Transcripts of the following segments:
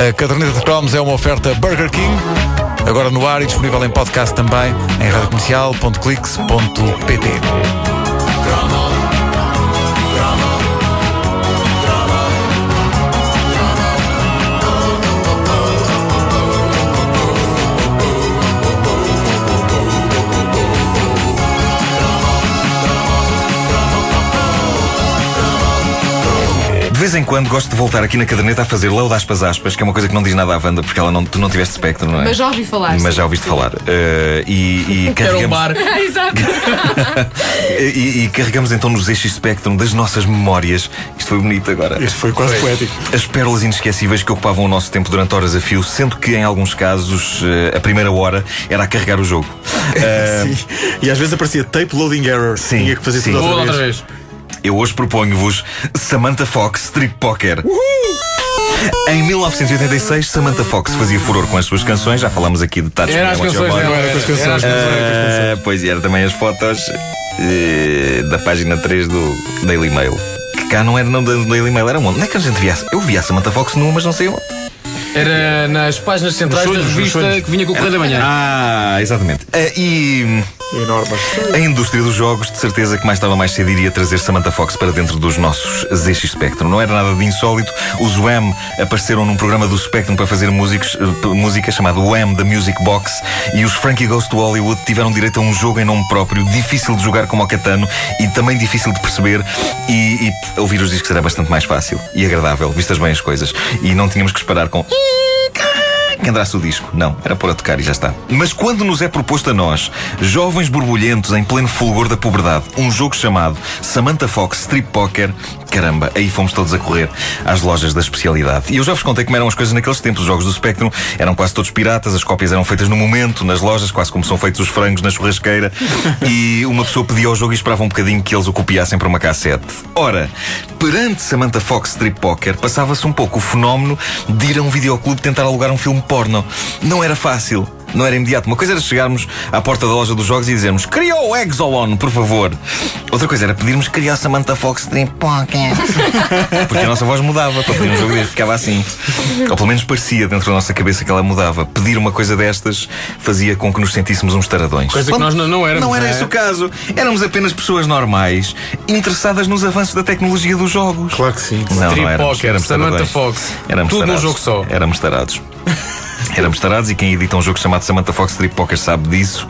A caderneta de cromos é uma oferta Burger King. Agora no ar e disponível em podcast também em radiocomercial.clix.pt. vez em quando gosto de voltar aqui na caderneta a fazer load aspas aspas, que é uma coisa que não diz nada à Wanda, porque ela não, tu não tiveste espectro, não é? Mas já ouvi falar. Mas sim. já ouviste falar. Eh, e, e carregamos, bar. Exato. e, e carregamos então nos eixos Spectrum das nossas memórias. Isto foi bonito agora. Este foi quase poético. As pérolas inesquecíveis que ocupavam o nosso tempo durante horas a fio, sendo que em alguns casos eh, a primeira hora era a carregar o jogo. Eh, Sim. E às vezes aparecia tape loading error. Sim, Tinha que fazer sim. tudo outra outra vez. Eu hoje proponho-vos Samantha Fox Strip Poker. Em 1986, Samantha Fox fazia furor com as suas canções. Já falámos aqui de Touch Era as canções dela. Era com as Era canções. as canções. Ah, pois e era também as fotos eh, da página 3 do Daily Mail. Que cá não era não do Daily Mail, era onde? Onde é que a gente via? Eu via a Samantha Fox numa, mas não sei onde. Era nas páginas centrais sonhos, da revista que vinha com o Correio da Manhã. Ah, exatamente. Ah, e. Enorme. A indústria dos jogos, de certeza que mais ou mais cedo iria trazer Samantha Fox para dentro dos nossos ZX Spectrum. Não era nada de insólito. Os Wham apareceram num programa do Spectrum para fazer músicos, eh, música chamado Wham The Music Box e os Frankie Goes to Hollywood tiveram direito a um jogo em nome próprio, difícil de jogar como o Catano e também difícil de perceber e, e ouvir os discos era bastante mais fácil e agradável, vistas bem as coisas. E não tínhamos que esperar com que andasse o disco. Não, era pôr a tocar e já está. Mas quando nos é proposto a nós, jovens borbulhentos em pleno fulgor da puberdade, um jogo chamado Samantha Fox Strip Poker, caramba, aí fomos todos a correr às lojas da especialidade. E eu já vos contei como eram as coisas naqueles tempos. Os jogos do Spectrum eram quase todos piratas, as cópias eram feitas no momento, nas lojas, quase como são feitos os frangos na churrasqueira. e uma pessoa pedia ao jogo e esperava um bocadinho que eles o copiassem para uma cassete. Ora, perante Samantha Fox Strip Poker, passava-se um pouco o fenómeno de ir a um videoclube tentar alugar um filme porno. Não era fácil. Não era imediato. Uma coisa era chegarmos à porta da loja dos jogos e dizermos Criou o Exolon, por favor. Outra coisa era pedirmos criar Samantha Fox Strip Poker. Porque a nossa voz mudava para pedir um jogo deste. Ficava assim. Ou pelo menos parecia dentro da nossa cabeça que ela mudava. Pedir uma coisa destas fazia com que nos sentíssemos uns taradões. Coisa que nós não- não éramos, Não era é? esse o caso. Éramos apenas pessoas normais, interessadas nos avanços da tecnologia dos jogos. Claro que sim. Não, Strip não éramos, Poker, éramos Samantha taradões. Fox. Éramos Tudo num jogo só. Éramos tarados. Éramos tarados e quem edita um jogo chamado Samantha Fox Strip Poker sabe disso.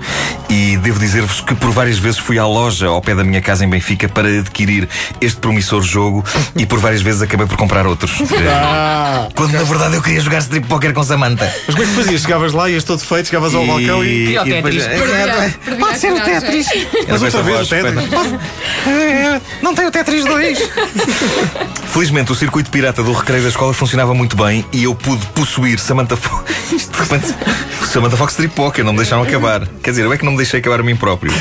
E devo dizer-vos que por várias vezes fui à loja ao pé da minha casa em Benfica para adquirir este promissor jogo e por várias vezes acabei por comprar outros. Ah, Quando na verdade eu queria jogar Strip Poker com Samantha. mas como é que fazias? Chegavas lá, ias todo feito, chegavas ao balcão e. O e depois- Tetris. Perdia- perdia Pode ser o. Tetris. Mas outra vez o Tetris. Não tem o Tetris 2. Felizmente o circuito pirata do recreio da escola funcionava muito bem e eu pude possuir Samantha Fox. Isto de repente. Samantha Fox Strip Poker, não me deixaram acabar. Quer dizer, eu é que não me deixei acabar a mim próprio.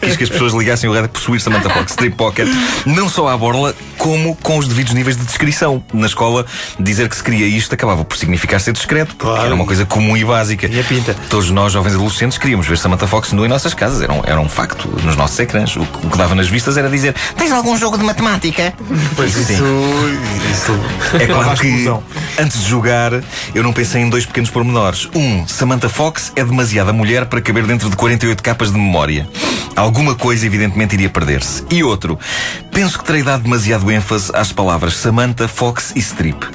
Quis que as pessoas ligassem o rádio a possuir Samantha Fox Strip Poker, não só à borla, como com os devidos níveis de descrição. Na escola, dizer que se queria isto acabava por significar ser discreto, porque Claro. era uma coisa comum e básica. Tinha pinta. Todos nós, jovens adolescentes, queríamos ver Samantha Fox nua em nossas casas. Era um, era um facto nos nossos ecrãs. O, que- o que dava nas vistas era dizer: Tens algum jogo de matemática? Pois isso. Isso. É claro que. Antes de jogar, eu não pensei em dois pequenos pormenores. Um, Samantha Fox é demasiada mulher para caber dentro de 48 capas de memória. Alguma coisa, evidentemente, iria perder-se. E outro, penso que terei dado demasiado ênfase às palavras Samantha, Fox e Strip.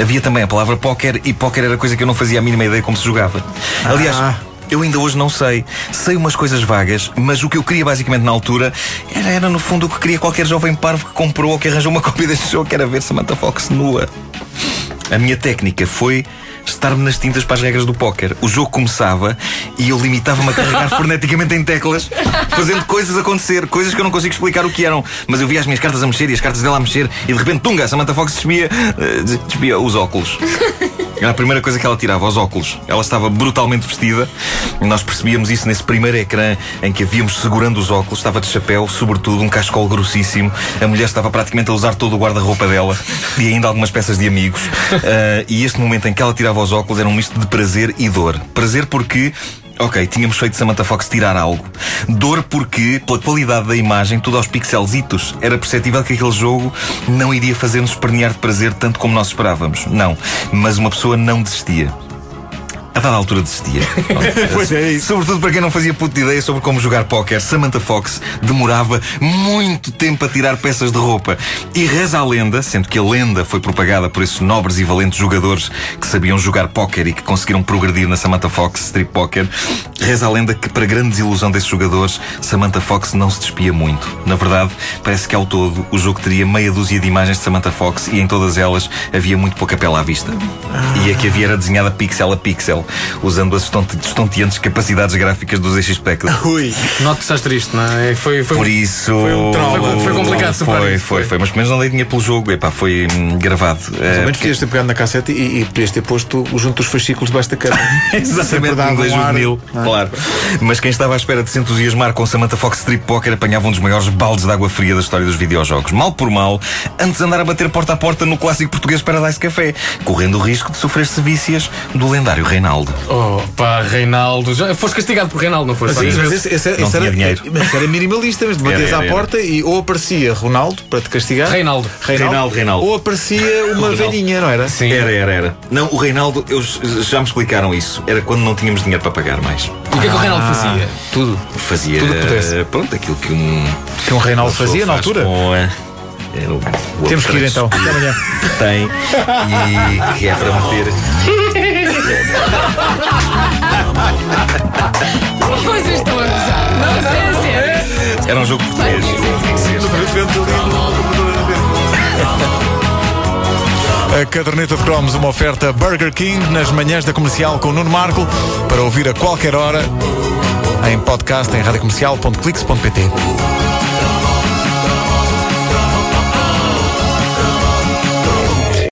Havia também a palavra póquer e póquer era coisa que eu não fazia a mínima ideia como se jogava. Aliás. Ah. Eu ainda hoje não sei. Sei umas coisas vagas, mas o que eu queria basicamente na altura era, era no fundo o que queria qualquer jovem parvo que comprou ou que arranjou uma cópia deste jogo, que era ver Samantha Fox nua. A minha técnica foi estar-me nas tintas para as regras do póquer. O jogo começava e eu limitava-me a carregar freneticamente em teclas, fazendo coisas acontecer, coisas que eu não consigo explicar o que eram. Mas eu via as minhas cartas a mexer e as cartas dela a mexer e de repente, tunga, Samantha Fox despia, eh, despia os óculos. Era a primeira coisa que ela tirava, os óculos. Ela estava brutalmente vestida. Nós percebíamos isso nesse primeiro ecrã em que a víamos segurando os óculos. Estava de chapéu, sobretudo, um cascol grossíssimo. A mulher estava praticamente a usar todo o guarda-roupa dela e ainda algumas peças de amigos. Ah, e este momento em que ela tirava os óculos era um misto de prazer e dor. Prazer porque Ok, tínhamos feito Samantha Fox tirar algo. Dor porque, pela qualidade da imagem, tudo aos pixelzitos, era perceptível que aquele jogo não iria fazer-nos espernear de prazer tanto como nós esperávamos. Não. Mas uma pessoa não desistia. A dada altura desistia. Pois é isso. Sobretudo para quem não fazia puta ideia sobre como jogar póquer, Samantha Fox demorava muito tempo a tirar peças de roupa. E reza a lenda, sendo que a lenda foi propagada por esses nobres e valentes jogadores que sabiam jogar póquer e que conseguiram progredir na Samantha Fox Strip Poker, reza a lenda que, para grande desilusão desses jogadores, Samantha Fox não se despia muito. Na verdade, parece que ao todo o jogo teria meia dúzia de imagens de Samantha Fox e em todas elas havia muito pouca pele à vista. E a que havia era desenhada pixel a pixel, usando as estonte- estonteantes capacidades gráficas dos ZX Spectrum. Ui. Note que estás triste, não é? Foi, foi Por isso. um trauma. Foi- foi complicado superar Foi, isso, foi, foi. foi. Mas pelo menos não dei dinheiro pelo jogo. Epá, foi hum, gravado. Pelo Eh, menos podias ter pegado na cassete e, e podias ter posto junto dos fascículos debaixo da cama. Exatamente, um inglês um ar, juvenil, não é? claro. Mas quem estava à espera de se entusiasmar com Samantha Fox Strip Poker apanhava um dos maiores baldes de água fria da história dos videojogos. Mal por mal, antes de andar a bater porta a porta no clássico português Paradise Café, correndo o risco de sofrer sevícias do lendário Reinaldo. Oh, pá, Reinaldo. Já foste castigado por Reinaldo, não foste? Várias mas esse, esse, Não esse tinha era, dinheiro. mas era minimalista, mas batias à porta e ou aparecia Ronaldo para te castigar. Reinaldo. Reinaldo, Reinaldo. Ou aparecia uma Reinaldo. velhinha, não era? Sim. Era, era, era. Não, o Reinaldo, eu, já me explicaram isso. Era quando não tínhamos dinheiro para pagar mais. E o que é que o Reinaldo fazia? Tudo. Fazia. Tudo que pudesse. Pronto, aquilo que um. Que um Reinaldo fazia na altura. com, o Temos que ir então. Até amanhã. Tem. E que é para meter. Vocês estão a gozar. Não, sério, sério. Era um jogo português. A caderneta de cromos, uma oferta Burger King nas manhãs da comercial com o Nuno Marco para ouvir a qualquer hora em podcast em radiocomercial.clix.pt.